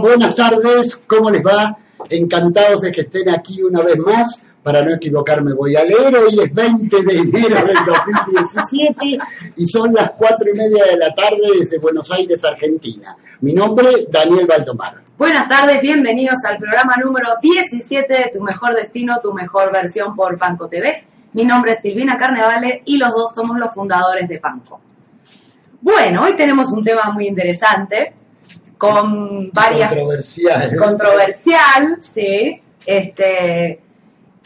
Buenas tardes, ¿cómo les va? Encantados de que estén aquí una vez más. Para no equivocarme voy a leer, hoy es 20 de enero del 2017 y son las cuatro y media de la tarde desde Buenos Aires, Argentina. Mi nombre, Daniel Valdomar. Buenas tardes, bienvenidos al programa número 17 de Tu Mejor Destino, Tu Mejor Versión por Panco TV. Mi nombre es Silvina Carnevale y los dos somos los fundadores de Panco. Bueno, hoy tenemos un tema muy interesante con varias... Controversial. Controversial, sí. Este,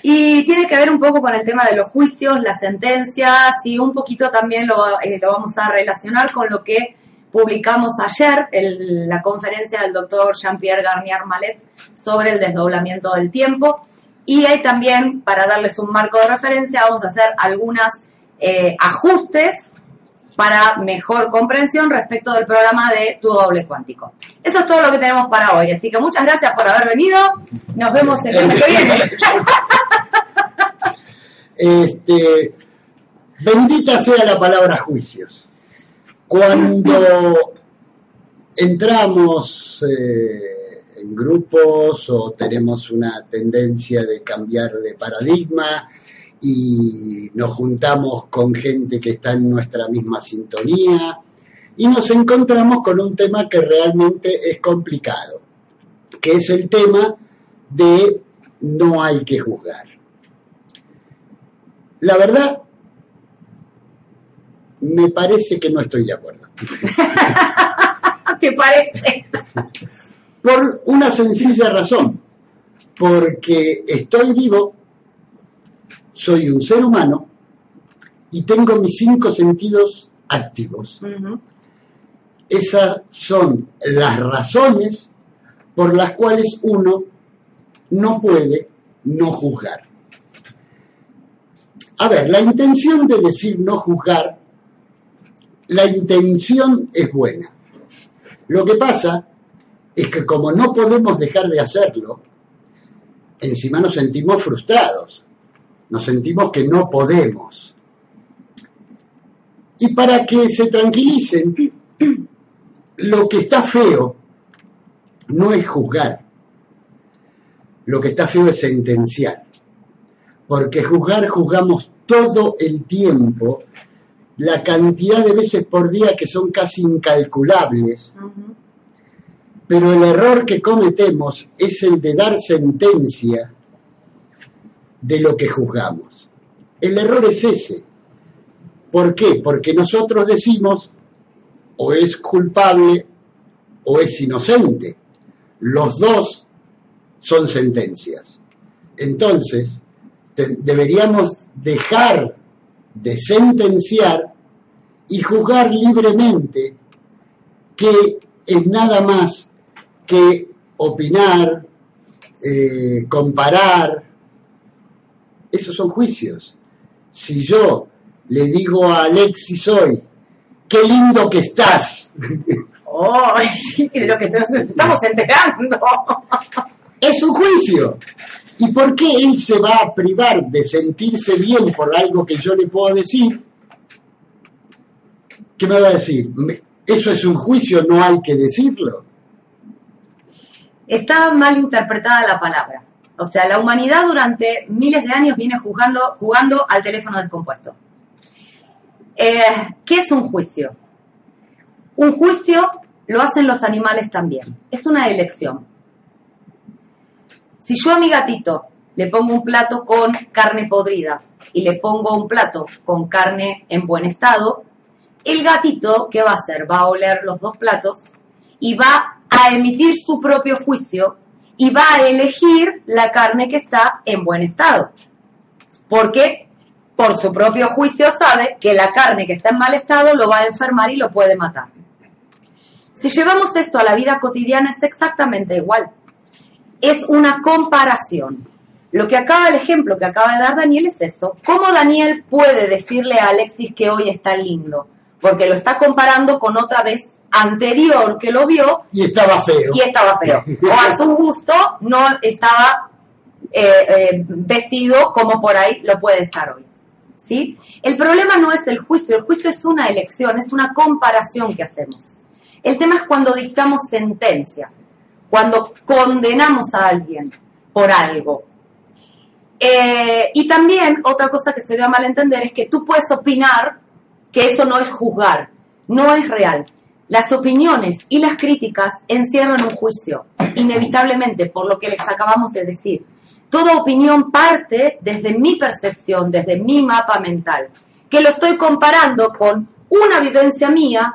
y tiene que ver un poco con el tema de los juicios, las sentencias y un poquito también lo, eh, lo vamos a relacionar con lo que publicamos ayer en la conferencia del doctor Jean-Pierre Garnier Malet sobre el desdoblamiento del tiempo. Y ahí también, para darles un marco de referencia, vamos a hacer algunos eh, ajustes para mejor comprensión respecto del programa de Tu Doble Cuántico. Eso es todo lo que tenemos para hoy. Así que muchas gracias por haber venido. Nos vemos el mes que viene. Este, bendita sea la palabra juicios. Cuando entramos eh, en grupos o tenemos una tendencia de cambiar de paradigma y nos juntamos con gente que está en nuestra misma sintonía y nos encontramos con un tema que realmente es complicado, que es el tema de no hay que juzgar. La verdad, me parece que no estoy de acuerdo. ¿Te parece? Por una sencilla razón, porque estoy vivo, soy un ser humano y tengo mis cinco sentidos activos. Esas son las razones por las cuales uno no puede no juzgar. A ver, la intención de decir no juzgar, la intención es buena. Lo que pasa es que como no podemos dejar de hacerlo, encima nos sentimos frustrados, nos sentimos que no podemos. Y para que se tranquilicen, lo que está feo no es juzgar, lo que está feo es sentenciar, porque juzgar juzgamos todo el tiempo, la cantidad de veces por día que son casi incalculables, pero el error que cometemos es el de dar sentencia de lo que juzgamos. El error es ese. ¿Por qué? Porque nosotros decimos o es culpable o es inocente. Los dos son sentencias. Entonces, deberíamos dejar de sentenciar y juzgar libremente que es nada más que opinar, eh, comparar. Esos son juicios. Si yo le digo a Alexis hoy, qué lindo que estás, Oh, sí, de lo que nos estamos enterando. es un juicio. ¿Y por qué él se va a privar de sentirse bien por algo que yo le puedo decir? ¿Qué me va a decir? Eso es un juicio, no hay que decirlo. Está mal interpretada la palabra. O sea, la humanidad durante miles de años viene jugando, jugando al teléfono descompuesto. Eh, ¿Qué es un juicio? Un juicio lo hacen los animales también. Es una elección. Si yo a mi gatito le pongo un plato con carne podrida y le pongo un plato con carne en buen estado, el gatito, ¿qué va a hacer? Va a oler los dos platos y va a emitir su propio juicio y va a elegir la carne que está en buen estado. Porque por su propio juicio sabe que la carne que está en mal estado lo va a enfermar y lo puede matar. Si llevamos esto a la vida cotidiana es exactamente igual. Es una comparación. Lo que acaba, el ejemplo que acaba de dar Daniel es eso. ¿Cómo Daniel puede decirle a Alexis que hoy está lindo? Porque lo está comparando con otra vez anterior que lo vio Y estaba feo. y estaba feo. O a su gusto no estaba eh, eh, vestido como por ahí lo puede estar hoy. ¿Sí? El problema no es el juicio, el juicio es una elección, es una comparación que hacemos. El tema es cuando dictamos sentencia. cuando condenamos a alguien por algo. Eh, y también otra cosa que se a malentender es que tú puedes opinar que eso no es juzgar, no es real. Las opiniones y las críticas encierran un juicio, inevitablemente, por lo que les acabamos de decir. Toda opinión parte desde mi percepción, desde mi mapa mental, que lo estoy comparando con una vivencia mía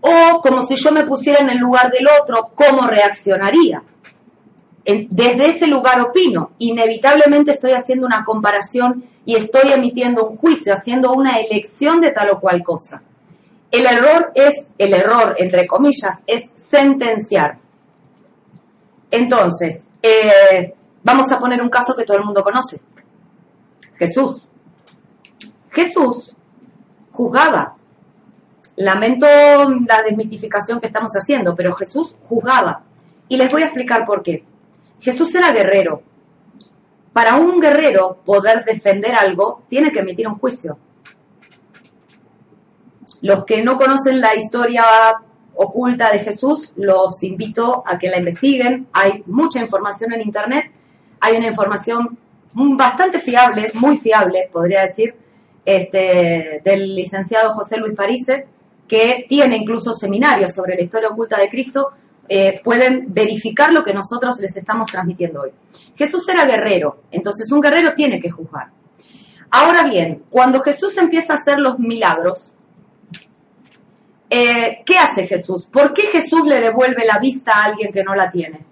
o como si yo me pusiera en el lugar del otro, cómo reaccionaría. Desde ese lugar opino. Inevitablemente estoy haciendo una comparación y estoy emitiendo un juicio, haciendo una elección de tal o cual cosa. El error es, el error, entre comillas, es sentenciar. Entonces, eh, vamos a poner un caso que todo el mundo conoce. Jesús. Jesús juzgaba. Lamento la desmitificación que estamos haciendo, pero Jesús juzgaba. Y les voy a explicar por qué. Jesús era guerrero. Para un guerrero poder defender algo, tiene que emitir un juicio. Los que no conocen la historia oculta de Jesús, los invito a que la investiguen. Hay mucha información en Internet. Hay una información bastante fiable, muy fiable, podría decir, este, del licenciado José Luis Parise, que tiene incluso seminarios sobre la historia oculta de Cristo, eh, pueden verificar lo que nosotros les estamos transmitiendo hoy. Jesús era guerrero, entonces un guerrero tiene que juzgar. Ahora bien, cuando Jesús empieza a hacer los milagros, eh, ¿qué hace Jesús? ¿Por qué Jesús le devuelve la vista a alguien que no la tiene?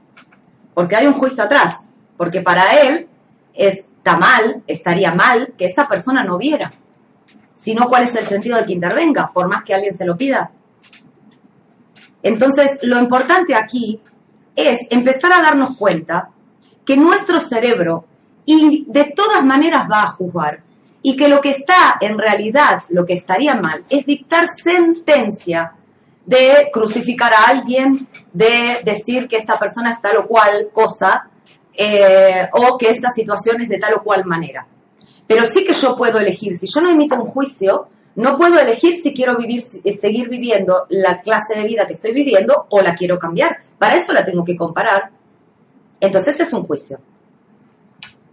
Porque hay un juicio atrás, porque para él está mal, estaría mal que esa persona no viera. Si no, ¿cuál es el sentido de que intervenga, por más que alguien se lo pida? Entonces, lo importante aquí es empezar a darnos cuenta que nuestro cerebro y de todas maneras va a juzgar y que lo que está en realidad, lo que estaría mal, es dictar sentencia de crucificar a alguien, de decir que esta persona es tal o cual cosa, eh, o que esta situación es de tal o cual manera. Pero sí que yo puedo elegir, si yo no emito un juicio, no puedo elegir si quiero vivir, eh, seguir viviendo la clase de vida que estoy viviendo o la quiero cambiar. Para eso la tengo que comparar. Entonces es un juicio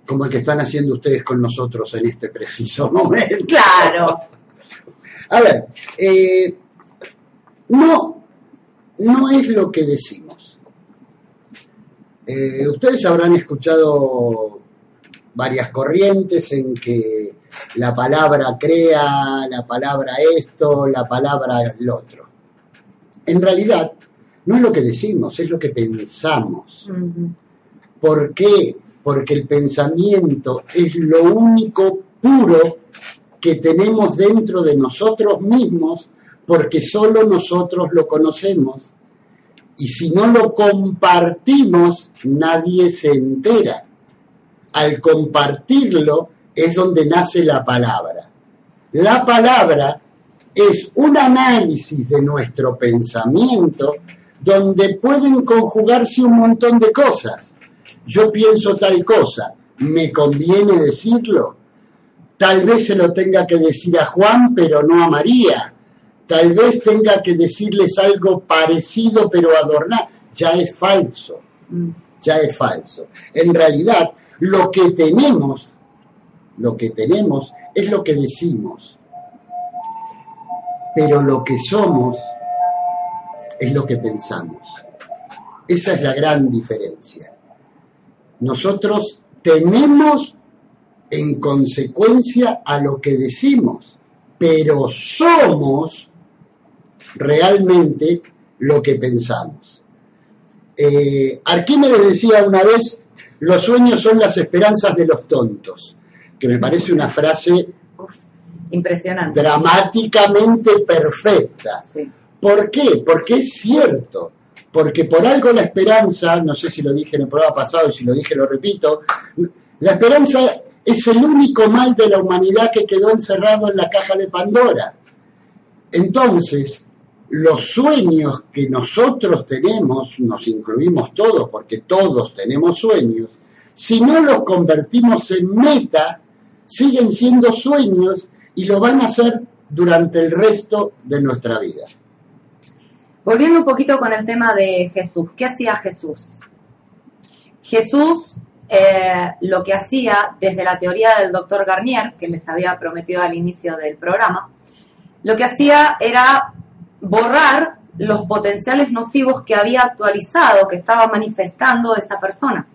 como el que están haciendo ustedes con nosotros en este preciso momento. Claro. A ver, eh, no, no es lo que decimos. Eh, ustedes habrán escuchado varias corrientes en que la palabra crea, la palabra esto, la palabra lo otro. En realidad, no es lo que decimos, es lo que pensamos. ¿Por qué? Porque el pensamiento es lo único puro que tenemos dentro de nosotros mismos, porque solo nosotros lo conocemos. Y si no lo compartimos, nadie se entera. Al compartirlo es donde nace la palabra. La palabra es un análisis de nuestro pensamiento donde pueden conjugarse un montón de cosas yo pienso tal cosa, ¿me conviene decirlo? Tal vez se lo tenga que decir a Juan, pero no a María. Tal vez tenga que decirles algo parecido, pero adornar. Ya es falso. Ya es falso. En realidad, lo que tenemos, lo que tenemos es lo que decimos. Pero lo que somos es lo que pensamos. Esa es la gran diferencia. Nosotros tenemos en consecuencia a lo que decimos, pero somos realmente lo que pensamos. Eh, Arquímedes decía una vez, los sueños son las esperanzas de los tontos, que me parece una frase impresionante, dramáticamente perfecta. ¿Por qué? Porque es cierto porque por algo la esperanza, no sé si lo dije en el programa pasado y si lo dije lo repito, la esperanza es el único mal de la humanidad que quedó encerrado en la caja de Pandora. Entonces, los sueños que nosotros tenemos, nos incluimos todos porque todos tenemos sueños, si no los convertimos en meta, siguen siendo sueños y lo van a hacer durante el resto de nuestra vida. Volviendo un poquito con el tema de Jesús. ¿Qué hacía Jesús? Jesús eh, lo que hacía desde la teoría del doctor Garnier, que les había prometido al inicio del programa, lo que hacía era borrar los potenciales nocivos que había actualizado, que estaba manifestando esa persona.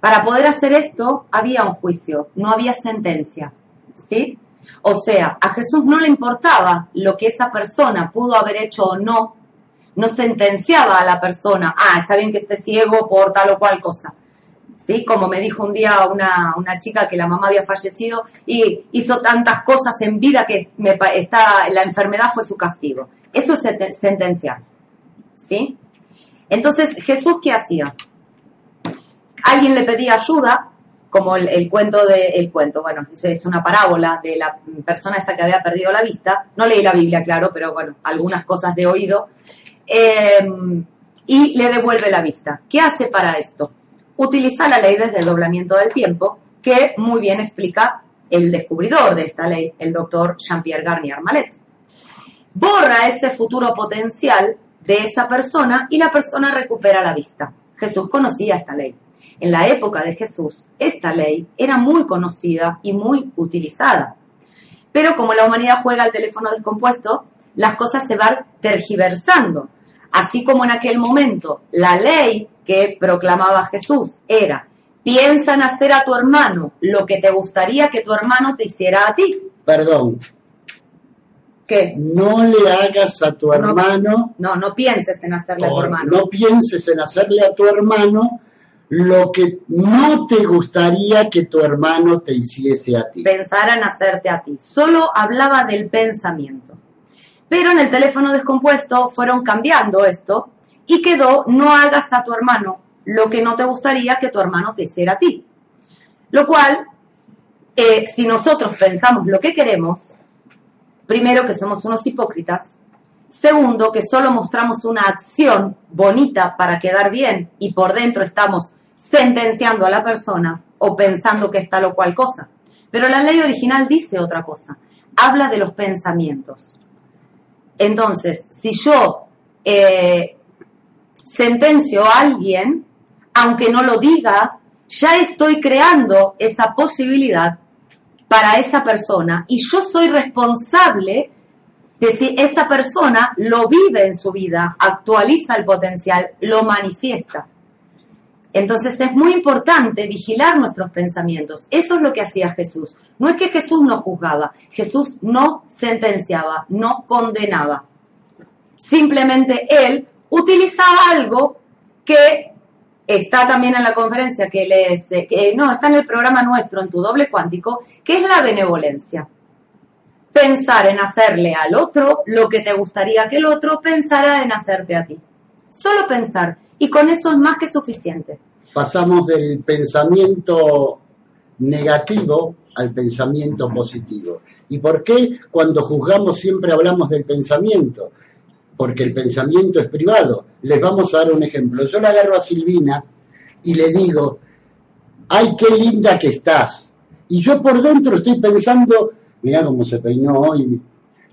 Para poder hacer esto había un juicio, no había sentencia, ¿sí? O sea, a Jesús no le importaba lo que esa persona pudo haber hecho o no, no sentenciaba a la persona, ah, está bien que esté ciego por tal o cual cosa. ¿Sí? Como me dijo un día una, una chica que la mamá había fallecido y hizo tantas cosas en vida que me, está, la enfermedad fue su castigo. Eso es sentenciar. ¿Sí? Entonces, Jesús, ¿qué hacía? Alguien le pedía ayuda, como el, cuento de cuento, bueno, es una parábola de la persona esta que había perdido la vista. No leí la Biblia, claro, pero bueno, algunas cosas de oído. Em, y le devuelve la vista. ¿Qué hace para esto? Utiliza la ley desde el doblamiento del tiempo, que muy bien explica el descubridor de esta ley, el doctor Jean-Pierre Garnier Mallet borra ese futuro potencial de esa persona y la persona recupera la vista. Jesús conocía esta ley. En la época de Jesús, esta ley era muy conocida y muy utilizada. Pero como la humanidad juega al teléfono descompuesto, las cosas se van tergiversando. Así como en aquel momento la ley que proclamaba Jesús era, piensa en hacer a tu hermano lo que te gustaría que tu hermano te hiciera a ti. Perdón, ¿Qué? No le hagas a tu hermano. No, no pienses en hacerle a tu hermano. No pienses en hacerle a tu hermano lo que no te gustaría que tu hermano te hiciese a ti. Pensar en hacerte a ti. Solo hablaba del pensamiento. Pero en el teléfono descompuesto fueron cambiando esto y quedó no hagas a tu hermano lo que no te gustaría que tu hermano te hiciera a ti. Lo cual, eh, si nosotros pensamos lo que queremos, Primero, que somos unos hipócritas. Segundo, que solo mostramos una acción bonita para quedar bien y por dentro estamos sentenciando a la persona o pensando que es tal o cual cosa. Pero la ley original dice otra cosa. Habla de los pensamientos. Entonces, si yo eh, sentencio a alguien, aunque no lo diga, ya estoy creando esa posibilidad para esa persona y yo soy responsable de si esa persona lo vive en su vida, actualiza el potencial, lo manifiesta. Entonces es muy importante vigilar nuestros pensamientos. Eso es lo que hacía Jesús. No es que Jesús no juzgaba, Jesús no sentenciaba, no condenaba. Simplemente él utilizaba algo que está también en la conferencia que les, que, no, está en el programa nuestro, en tu doble cuántico, que es la benevolencia. Pensar en hacerle al otro lo que te gustaría que el otro pensara en hacerte a ti. Solo pensar. Y con eso es más que suficiente. Pasamos del pensamiento negativo al pensamiento positivo. ¿Y por qué cuando juzgamos siempre hablamos del pensamiento? porque el pensamiento es privado. Les vamos a dar un ejemplo. Yo le agarro a Silvina y le digo, ay, qué linda que estás. Y yo por dentro estoy pensando, mira cómo se peinó hoy,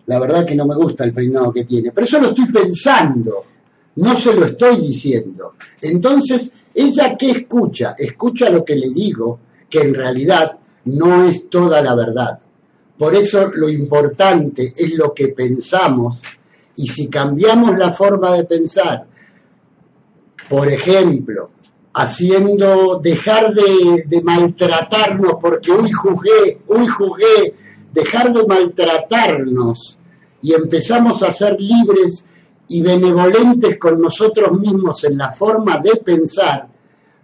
la verdad que no me gusta el peinado que tiene, pero eso lo estoy pensando, no se lo estoy diciendo. Entonces, ella qué escucha? Escucha lo que le digo, que en realidad no es toda la verdad. Por eso lo importante es lo que pensamos y si cambiamos la forma de pensar, por ejemplo, haciendo, dejar de, maltratarnos porque hoy juzgué, hoy juzgué, dejar de maltratarnos y empezamos a ser libres y benevolentes con nosotros mismos en la forma de pensar,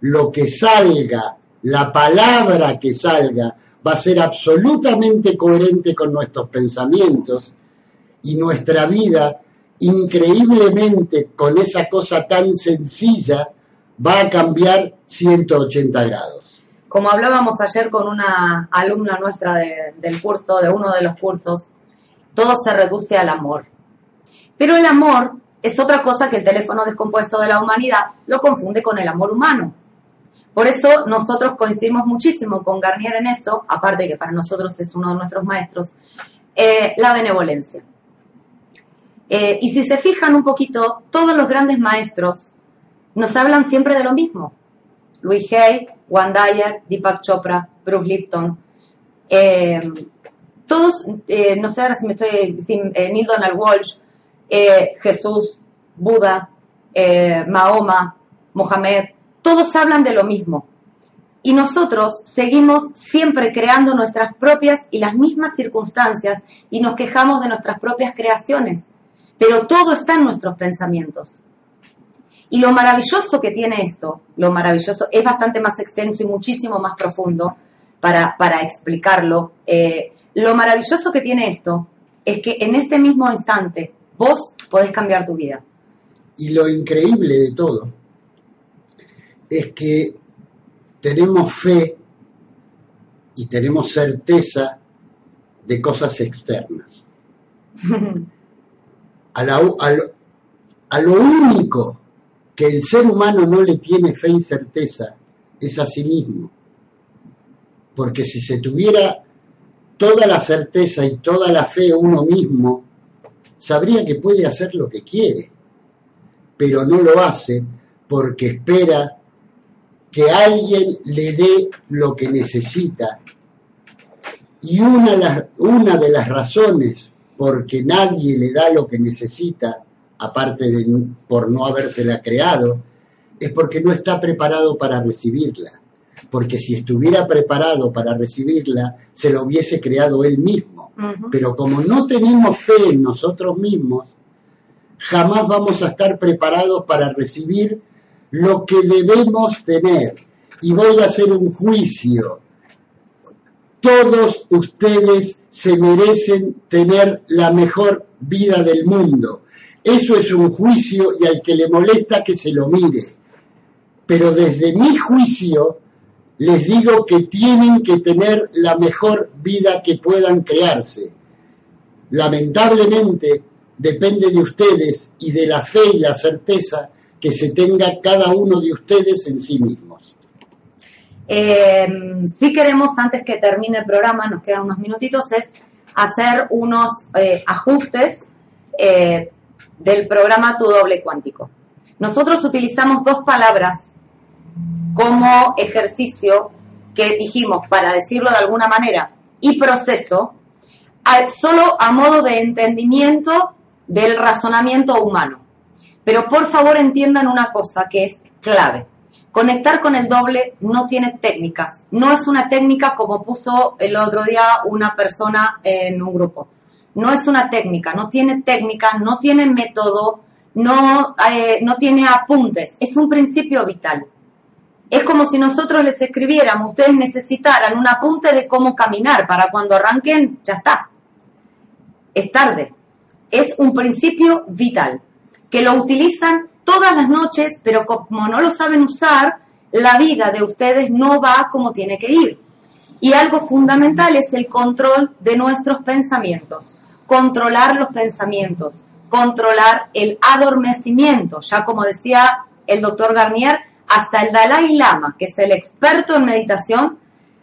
lo que salga, la palabra que salga, va a ser absolutamente coherente con nuestros pensamientos y nuestra vida increíblemente con esa cosa tan sencilla va a cambiar 180 grados. Como hablábamos ayer con una alumna nuestra del curso, de uno de los cursos, todo se reduce al amor. Pero el amor es otra cosa que el teléfono descompuesto de la humanidad lo confunde con el amor humano. Por eso nosotros coincidimos muchísimo con Garnier en eso, aparte que para nosotros es uno de nuestros maestros, eh, la benevolencia. Eh, y si se fijan un poquito, todos los grandes maestros nos hablan siempre de lo mismo. Louis Hay, Juan Dyer, Deepak Chopra, Bruce Lipton. Eh, todos, no sé ahora si me estoy, si, Donald Walsh, Jesús, Buda, Mahoma, Mohamed, todos hablan de lo mismo. Y nosotros seguimos siempre creando nuestras propias y las mismas circunstancias y nos quejamos de nuestras propias creaciones. Pero todo está en nuestros pensamientos. Y lo maravilloso que tiene esto, lo maravilloso, es bastante más extenso y muchísimo más profundo para, para explicarlo. Eh, lo maravilloso que tiene esto es que en este mismo instante vos podés cambiar tu vida. Y lo increíble de todo es que tenemos fe y tenemos certeza de cosas externas. A, a, lo, único que el ser humano no le tiene fe y certeza es a sí mismo. Porque si se tuviera toda la certeza y toda la fe uno mismo, sabría que puede hacer lo que quiere, pero no lo hace porque espera que alguien le dé lo que necesita. Y una, una de las razones por que nadie le da lo que necesita, aparte de por no habérsela creado, es porque no está preparado para recibirla. Porque si estuviera preparado para recibirla, se lo hubiese creado él mismo. Pero como no tenemos fe en nosotros mismos, jamás vamos a estar preparados para recibir lo que debemos tener. Y voy a hacer un juicio. Todos ustedes se merecen tener la mejor vida del mundo. Eso es un juicio y al que le molesta que se lo mire. Pero desde mi juicio les digo que tienen que tener la mejor vida que puedan crearse. Lamentablemente depende de ustedes y de la fe y la certeza que se tenga cada uno de ustedes en sí mismos. Eh, si queremos, antes que termine el programa, nos quedan unos minutitos, es hacer unos eh, ajustes eh, del programa Tu Doble Cuántico. Nosotros utilizamos dos palabras como ejercicio que dijimos, para decirlo de alguna manera, y proceso, solo a modo de entendimiento del razonamiento humano. Pero por favor entiendan una cosa que es clave. Conectar con el doble no tiene técnicas. No es una técnica como puso el otro día una persona en un grupo. No es una técnica, no tiene técnica, no tiene método, no, eh, no tiene apuntes. Es un principio vital. Es como si nosotros les escribiéramos, ustedes necesitaran un apunte de cómo caminar para cuando arranquen, ya está. Es tarde. Es un principio vital que lo utilizan todas las noches, pero como no lo saben usar, la vida de ustedes no va como tiene que ir. Y algo fundamental es el control de nuestros pensamientos, controlar los pensamientos, controlar el adormecimiento, ya como decía el doctor Garnier, hasta el Dalai Lama, que es el experto en meditación,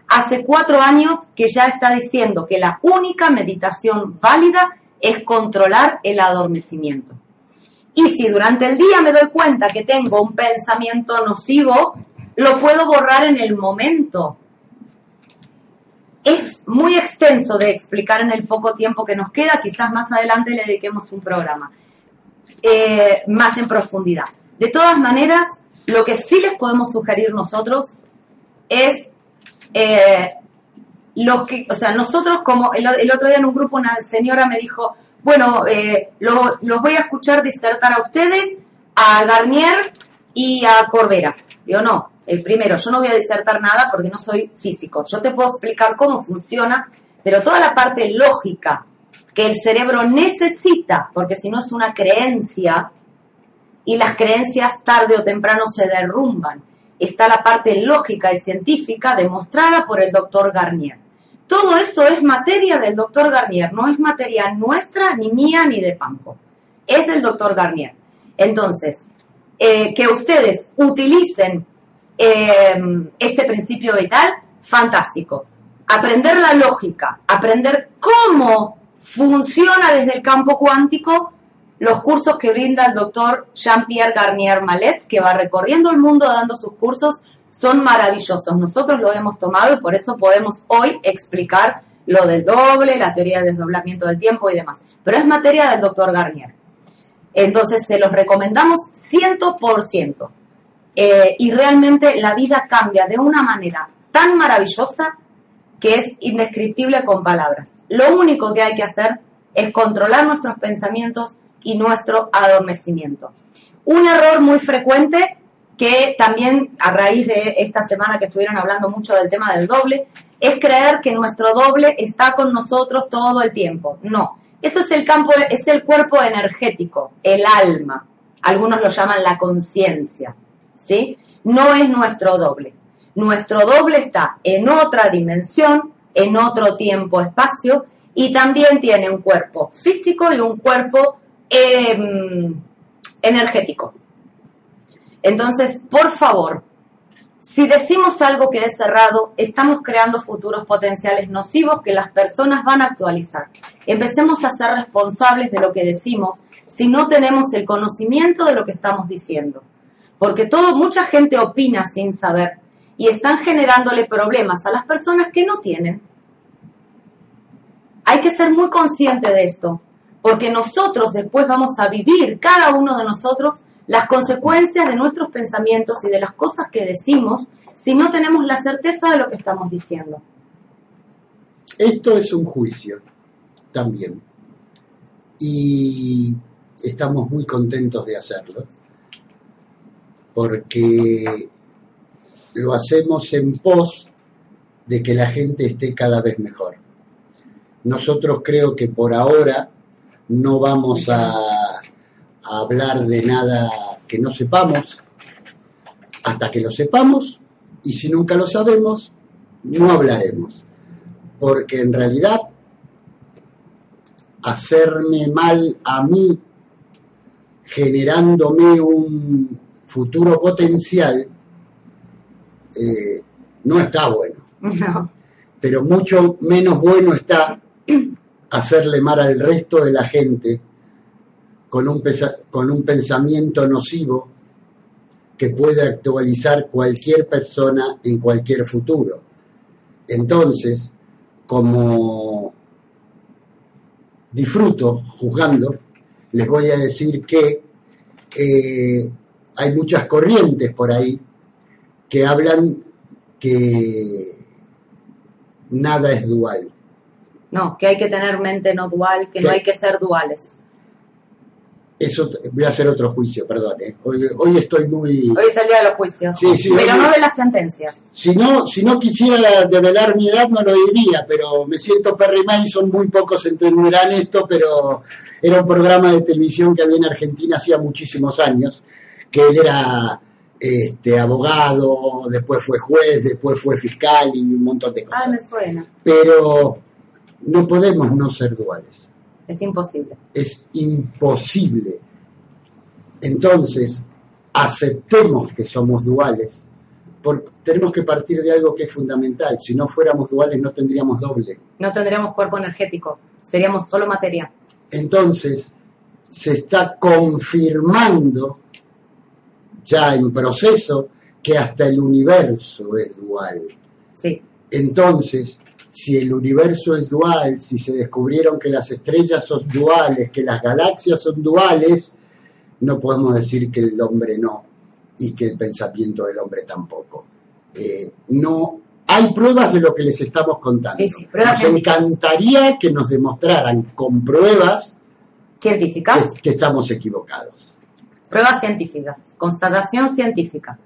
hace cuatro años que ya está diciendo que la única meditación válida es controlar el adormecimiento. Y si durante el día me doy cuenta que tengo un pensamiento nocivo, lo puedo borrar en el momento. Es muy extenso de explicar en el poco tiempo que nos queda, quizás más adelante le dediquemos un programa eh, más en profundidad. De todas maneras, lo que sí les podemos sugerir nosotros es eh, lo que, o sea, nosotros como el, el, otro día en un grupo una señora me dijo, bueno, eh, los voy a escuchar disertar a ustedes, a Garnier y a Corbera. Yo no, el primero, yo no voy a disertar nada porque no soy físico. Yo te puedo explicar cómo funciona, pero toda la parte lógica que el cerebro necesita, porque si no es una creencia, y las creencias tarde o temprano se derrumban. Está la parte lógica y científica demostrada por el doctor Garnier. Todo eso es materia del doctor Garnier, no es materia nuestra, ni mía, ni de Panco. Es del doctor Garnier. Entonces, eh, que ustedes utilicen eh, este principio vital, fantástico. Aprender la lógica, aprender cómo funciona desde el campo cuántico, los cursos que brinda el doctor Jean-Pierre Garnier Malet, que va recorriendo el mundo dando sus cursos, son maravillosos. Nosotros lo hemos tomado y por eso podemos hoy explicar lo del doble, la teoría del desdoblamiento del tiempo y demás. Pero es materia del doctor Garnier. Entonces se los recomendamos 100%. Eh, y realmente la vida cambia de una manera tan maravillosa que es indescriptible con palabras. Lo único que hay que hacer es controlar nuestros pensamientos y nuestro adormecimiento. Un error muy frecuente que también a raíz de esta semana que estuvieron hablando mucho del tema del doble, es creer que nuestro doble está con nosotros todo el tiempo. No, eso es el campo, es el cuerpo energético, el alma. Algunos lo llaman la conciencia, ¿sí? No es nuestro doble. Nuestro doble está en otra dimensión, en otro tiempo-espacio, y también tiene un cuerpo físico y un cuerpo em, energético. Entonces, por favor, si decimos algo que es cerrado, estamos creando futuros potenciales nocivos que las personas van a actualizar. Empecemos a ser responsables de lo que decimos si no tenemos el conocimiento de lo que estamos diciendo. Porque todo, mucha gente opina sin saber y están generándole problemas a las personas que no tienen. Hay que ser muy consciente de esto, porque nosotros después vamos a vivir, cada uno de nosotros, las consecuencias de nuestros pensamientos y de las cosas que decimos si no tenemos la certeza de lo que estamos diciendo. Esto es un juicio también. Y estamos muy contentos de hacerlo, porque lo hacemos en pos de que la gente esté cada vez mejor. Nosotros creo que por ahora no vamos a hablar de nada que no sepamos hasta que lo sepamos y si nunca lo sabemos, no hablaremos. Porque en realidad hacerme mal a mí generándome un futuro potencial eh, no está bueno. Pero mucho menos bueno está hacerle mal al resto de la gente con un, con un pensamiento nocivo que puede actualizar cualquier persona en cualquier futuro. Entonces, como disfruto juzgando, les voy a decir que eh, hay muchas corrientes por ahí que hablan que nada es dual. No, que hay que tener mente no dual, que no hay que ser duales eso voy a hacer otro juicio, perdón. ¿eh? Hoy, estoy muy. Hoy es el día de los juicios. pero no de las sentencias. Si no, si no quisiera develar mi edad, no lo diría, pero me siento Perry Mason. Muy pocos entenderán esto, pero era un programa de televisión que había en Argentina hacía muchísimos años, que él era este, abogado, después fue juez, después fue fiscal y un montón de cosas. Ah, me suena. Pero no podemos no ser duales. Es imposible. Es imposible. Entonces, aceptemos que somos duales, porque tenemos que partir de algo que es fundamental. Si no fuéramos duales, no tendríamos doble. No tendríamos cuerpo energético, seríamos solo materia. Entonces, se está confirmando ya en proceso que hasta el universo es dual. Sí. Entonces, si el universo es dual, si se descubrieron que las estrellas son duales, que las galaxias son duales, no podemos decir que el hombre no y que el pensamiento del hombre tampoco. Eh, no hay pruebas de lo que les estamos contando. nos encantaría que nos demostraran con pruebas científicas que estamos equivocados. Pruebas científicas, constatación científica.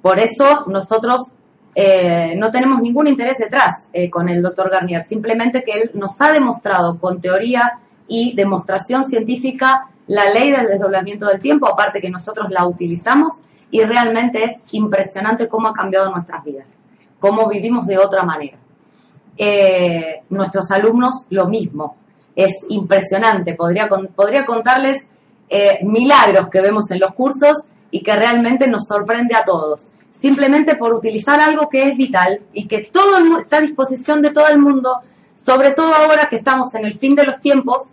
Por eso nosotros eh, no tenemos ningún interés detrás eh, con el doctor Garnier, simplemente que él nos ha demostrado con teoría y demostración científica la ley del desdoblamiento del tiempo, aparte que nosotros la utilizamos y realmente es impresionante cómo ha cambiado nuestras vidas, cómo vivimos de otra manera. Eh, nuestros alumnos lo mismo, es impresionante, podría, podría contarles milagros que vemos en los cursos y que realmente nos sorprende a todos simplemente por utilizar algo que es vital y que todo está a disposición de todo el mundo, sobre todo ahora que estamos en el fin de los tiempos,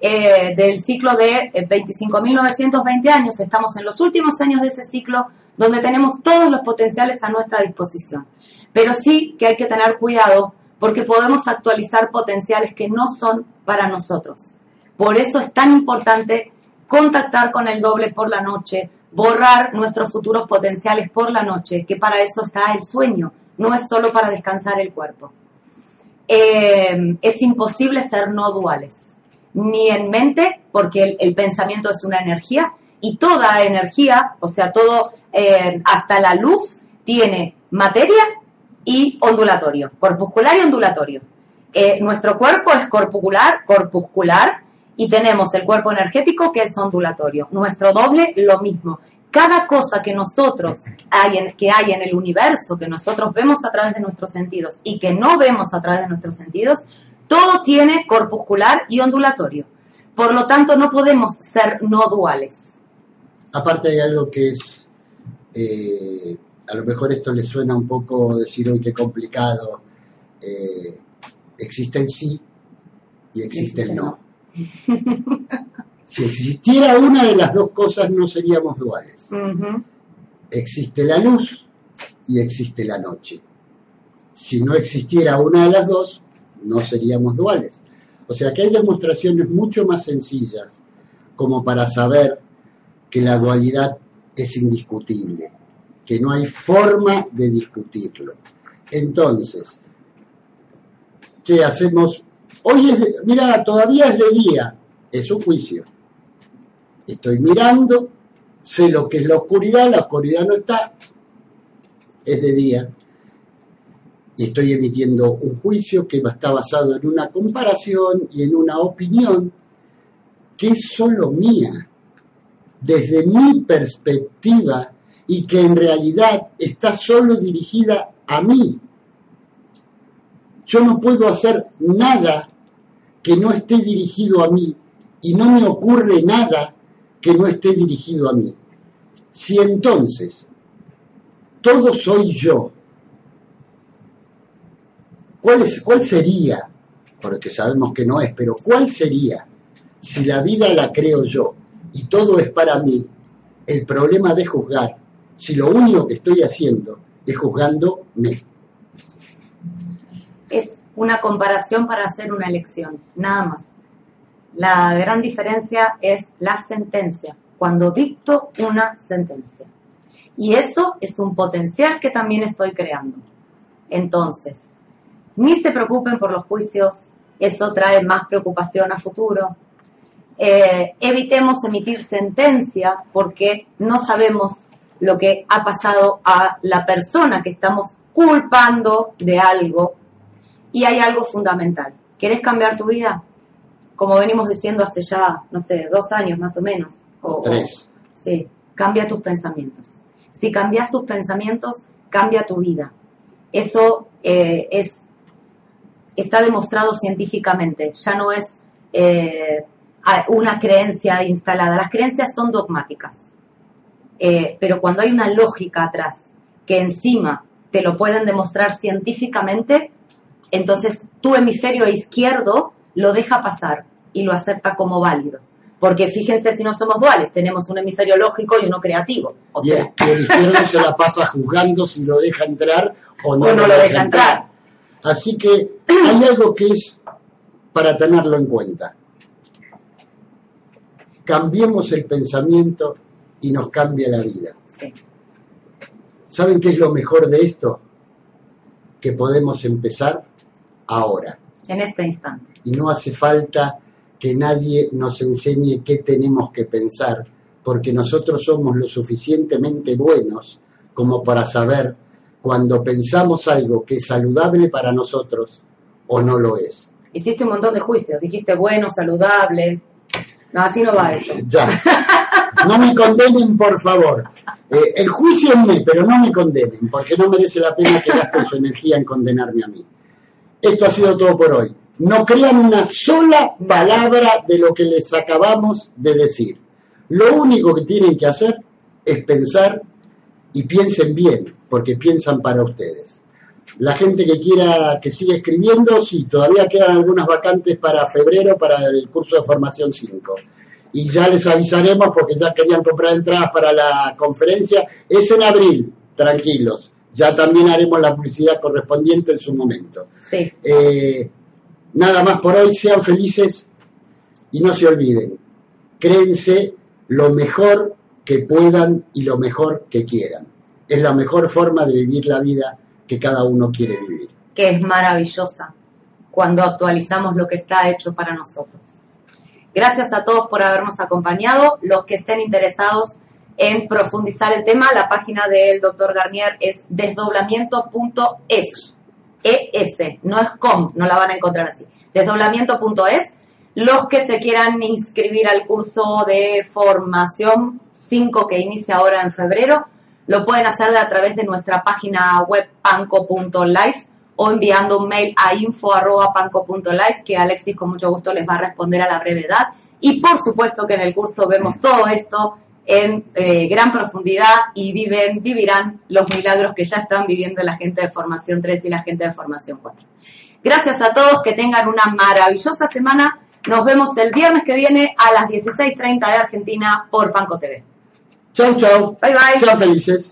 eh, del ciclo de 25.920 años, estamos en los últimos años de ese ciclo donde tenemos todos los potenciales a nuestra disposición. Pero sí que hay que tener cuidado porque podemos actualizar potenciales que no son para nosotros. Por eso es tan importante contactar con el doble por la noche, borrar nuestros futuros potenciales por la noche, que para eso está el sueño, no es solo para descansar el cuerpo. Eh, es imposible ser no duales, ni en mente, porque el, pensamiento es una energía, y toda energía, o sea, todo, eh, hasta la luz, tiene materia y ondulatorio, corpuscular y ondulatorio. Eh, nuestro cuerpo es corpuscular, corpuscular y tenemos el cuerpo energético que es ondulatorio. Nuestro doble, lo mismo. Cada cosa que nosotros hay en, que hay en el universo, que nosotros vemos a través de nuestros sentidos y que no vemos a través de nuestros sentidos, todo tiene corpuscular y ondulatorio. Por lo tanto, no podemos ser no duales. Aparte hay algo que es, eh, a lo mejor esto le suena un poco decir hoy qué complicado, eh, existe el sí y existe el no. Si existiera una de las dos cosas no seríamos duales. Existe la luz y existe la noche. Si no existiera una de las dos, no seríamos duales. O sea que hay demostraciones mucho más sencillas como para saber que la dualidad es indiscutible, que no hay forma de discutirlo. Entonces, ¿qué hacemos? Hoy es, mira, todavía es de día, es un juicio. Estoy mirando, sé lo que es la oscuridad, la oscuridad no está, es de día. Y estoy emitiendo un juicio que está basado en una comparación y en una opinión que es solo mía, desde mi perspectiva y que en realidad está solo dirigida a mí. Yo no puedo hacer nada que no esté dirigido a mí y no me ocurre nada que no esté dirigido a mí. Si entonces todo soy yo, ¿cuál, sería? Porque sabemos que no es, pero ¿cuál sería si la vida la creo yo y todo es para mí? El problema de juzgar, si lo único que estoy haciendo es juzgándome. Es una comparación para hacer una elección, nada más. La gran diferencia es la sentencia, cuando dicto una sentencia. Y eso es un potencial que también estoy creando. Entonces, ni se preocupen por los juicios, eso trae más preocupación a futuro. Eh, evitemos emitir sentencia porque no sabemos lo que ha pasado a la persona que estamos culpando de algo. Y hay algo fundamental. ¿Quieres cambiar tu vida? como venimos diciendo hace ya, no sé, dos años más o menos. O, Tres. sí, cambia tus pensamientos. Si cambias tus pensamientos, cambia tu vida. Eso eh, es, está demostrado científicamente, ya no es eh, una creencia instalada. Las creencias son dogmáticas, eh, pero cuando hay una lógica atrás que encima te lo pueden demostrar científicamente, entonces tu hemisferio izquierdo lo deja pasar y lo acepta como válido. Porque fíjense si no somos duales, tenemos un hemisferio lógico y uno creativo. O y, sea, el, izquierdo se la pasa juzgando si lo deja entrar o no, o no lo deja entrar. Así que hay algo que es para tenerlo en cuenta. Cambiemos el pensamiento y nos cambia la vida. Sí. ¿Saben qué es lo mejor de esto? Que podemos empezar ahora. En este instante. Y no hace falta que nadie nos enseñe qué tenemos que pensar, porque nosotros somos lo suficientemente buenos como para saber cuando pensamos algo que es saludable para nosotros o no lo es. Hiciste un montón de juicios, dijiste bueno, saludable. No, así no va eso. Ya. No me condenen, por favor. Eh, el juicio en mí, pero no me condenen, porque no merece la pena que gasten su energía en condenarme a mí. Esto ha sido todo por hoy no crean una sola palabra de lo que les acabamos de decir. Lo único que tienen que hacer es pensar y piensen bien, porque piensan para ustedes. la gente que quiera que siga escribiendo, sí, todavía quedan algunas vacantes para febrero para el curso de formación 5. Y ya les avisaremos porque ya querían comprar entradas para la conferencia. Es en abril, tranquilos. Ya también haremos la publicidad correspondiente en su momento. Sí. Eh, nada más por hoy, sean felices y no se olviden, créense lo mejor que puedan y lo mejor que quieran. Es la mejor forma de vivir la vida que cada uno quiere vivir. que es maravillosa cuando actualizamos lo que está hecho para nosotros. Gracias a todos por habernos acompañado. Los que estén interesados en profundizar el tema, la página del doctor Garnier es desdoblamiento.es. ES, no es com, no la van a encontrar así. Desdoblamiento.es. Los que se quieran inscribir al curso de formación 5 que inicia ahora en febrero, lo pueden hacer a través de nuestra página web panco.life o enviando un mail a info.panco.life que Alexis con mucho gusto les va a responder a la brevedad. Y por supuesto que en el curso vemos todo esto en eh, gran profundidad y viven, vivirán los milagros que ya están viviendo la gente de formación 3 y la gente de formación 4. Gracias a todos, que tengan una maravillosa semana. Nos vemos el viernes que viene a las 16.30 de Argentina por Panco TV. Chau, chau. Bye, bye. Sean felices.